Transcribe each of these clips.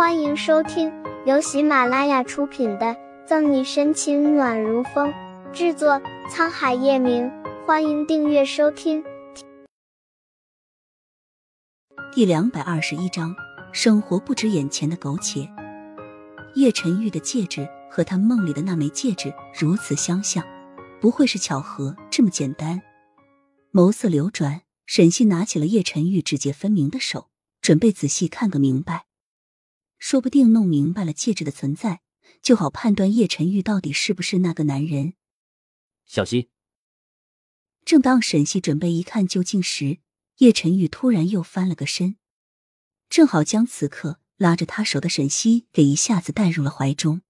欢迎收听由喜马拉雅出品的《赠你深情暖如风》，制作沧海夜明。欢迎订阅收听。第两百二十一章：生活不止眼前的苟且。叶晨玉的戒指和他梦里的那枚戒指如此相像，不会是巧合这么简单？眸色流转，沈西拿起了叶晨玉指节分明的手，准备仔细看个明白。说不定弄明白了戒指的存在，就好判断叶晨玉到底是不是那个男人。小心。正当沈西准备一看究竟时，叶晨玉突然又翻了个身，正好将此刻拉着他手的沈西给一下子带入了怀中。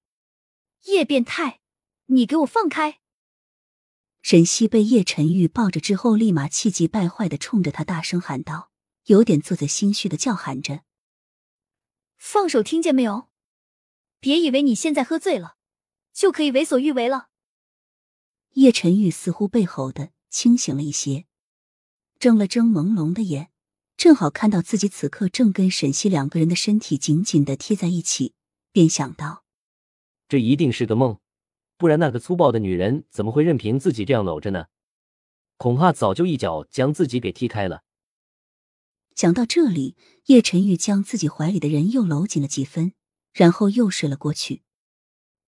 叶变态，你给我放开！沈西被叶晨玉抱着之后，立马气急败坏的冲着他大声喊道，有点做贼心虚的叫喊着。放手，听见没有？别以为你现在喝醉了，就可以为所欲为了。叶晨玉似乎被吼的清醒了一些，睁了睁朦胧的眼，正好看到自己此刻正跟沈西两个人的身体紧紧的贴在一起，便想到：这一定是个梦，不然那个粗暴的女人怎么会任凭自己这样搂着呢？恐怕早就一脚将自己给踢开了。想到这里，叶晨玉将自己怀里的人又搂紧了几分，然后又睡了过去。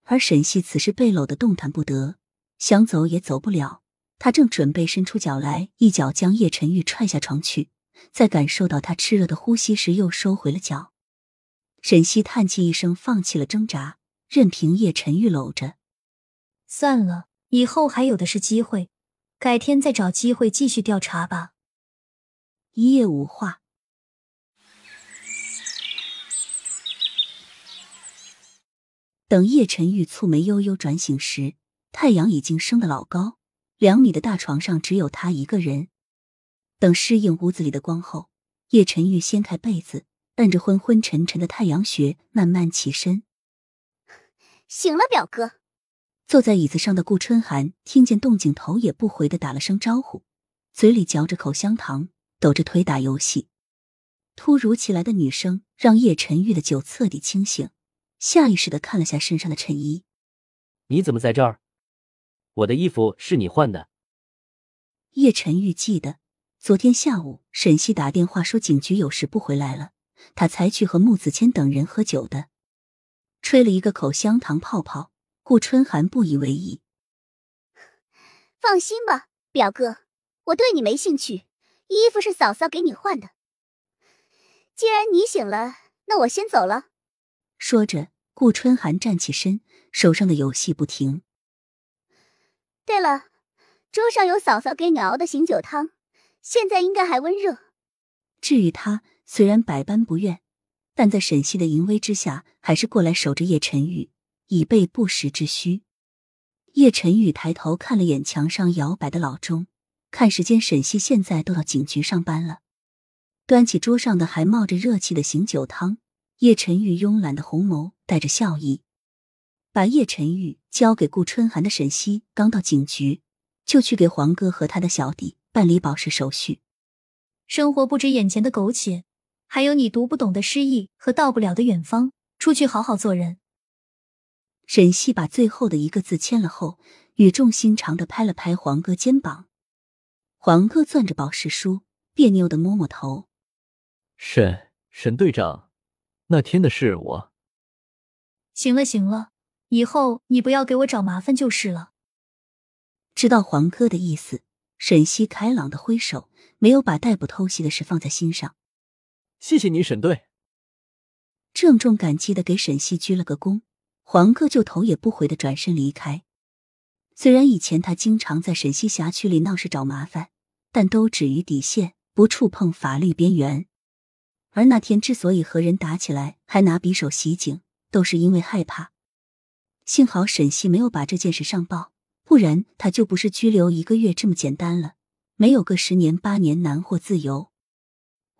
而沈西此时被搂得动弹不得，想走也走不了。他正准备伸出脚来，一脚将叶晨玉踹下床去，在感受到他炽热的呼吸时，又收回了脚。沈西叹气一声，放弃了挣扎，任凭叶晨玉搂着。算了，以后还有的是机会，改天再找机会继续调查吧。一夜无话。等叶晨玉蹙眉悠悠转醒时，太阳已经升得老高，两米的大床上只有他一个人。等适应屋子里的光后，叶晨玉掀开被子，摁着昏昏沉沉的太阳穴，慢慢起身。醒了，表哥。坐在椅子上的顾春寒听见动静，头也不回的打了声招呼，嘴里嚼着口香糖，抖着腿打游戏。突如其来的女声让叶晨玉的酒彻底清醒。下意识的看了下身上的衬衣，你怎么在这儿？我的衣服是你换的。叶晨玉记得昨天下午沈西打电话说警局有事不回来了，他才去和穆子谦等人喝酒的。吹了一个口香糖泡泡，顾春寒不以为意。放心吧，表哥，我对你没兴趣，衣服是嫂嫂给你换的。既然你醒了，那我先走了。说着。顾春寒站起身，手上的游戏不停。对了，桌上有嫂嫂给你熬的醒酒汤，现在应该还温热。至于他，虽然百般不愿，但在沈西的淫威之下，还是过来守着叶晨宇，以备不时之需。叶晨宇抬头看了眼墙上摇摆的老钟，看时间，沈西现在都到警局上班了。端起桌上的还冒着热气的醒酒汤。叶晨玉慵懒的红眸带着笑意，把叶晨玉交给顾春寒的沈西，刚到警局就去给黄哥和他的小弟办理保释手续。生活不止眼前的苟且，还有你读不懂的诗意和到不了的远方。出去好好做人。沈西把最后的一个字签了后，语重心长的拍了拍黄哥肩膀。黄哥攥着保释书，别扭的摸摸头。沈沈队长。那天的事，我行了行了，以后你不要给我找麻烦就是了。知道黄哥的意思，沈西开朗的挥手，没有把逮捕偷袭的事放在心上。谢谢你，沈队。郑重感激的给沈西鞠了个躬，黄哥就头也不回的转身离开。虽然以前他经常在沈西辖区里闹事找麻烦，但都止于底线，不触碰法律边缘。而那天之所以和人打起来，还拿匕首袭警，都是因为害怕。幸好沈西没有把这件事上报，不然他就不是拘留一个月这么简单了，没有个十年八年难获自由。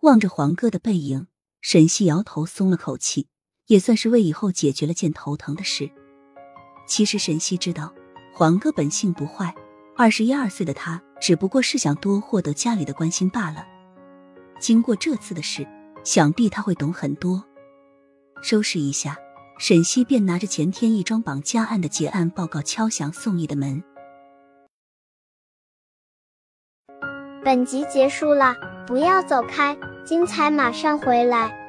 望着黄哥的背影，沈西摇头松了口气，也算是为以后解决了件头疼的事。其实沈西知道，黄哥本性不坏，二十一二岁的他只不过是想多获得家里的关心罢了。经过这次的事。想必他会懂很多。收拾一下，沈西便拿着前天一桩绑架案的结案报告敲响宋毅的门。本集结束了，不要走开，精彩马上回来。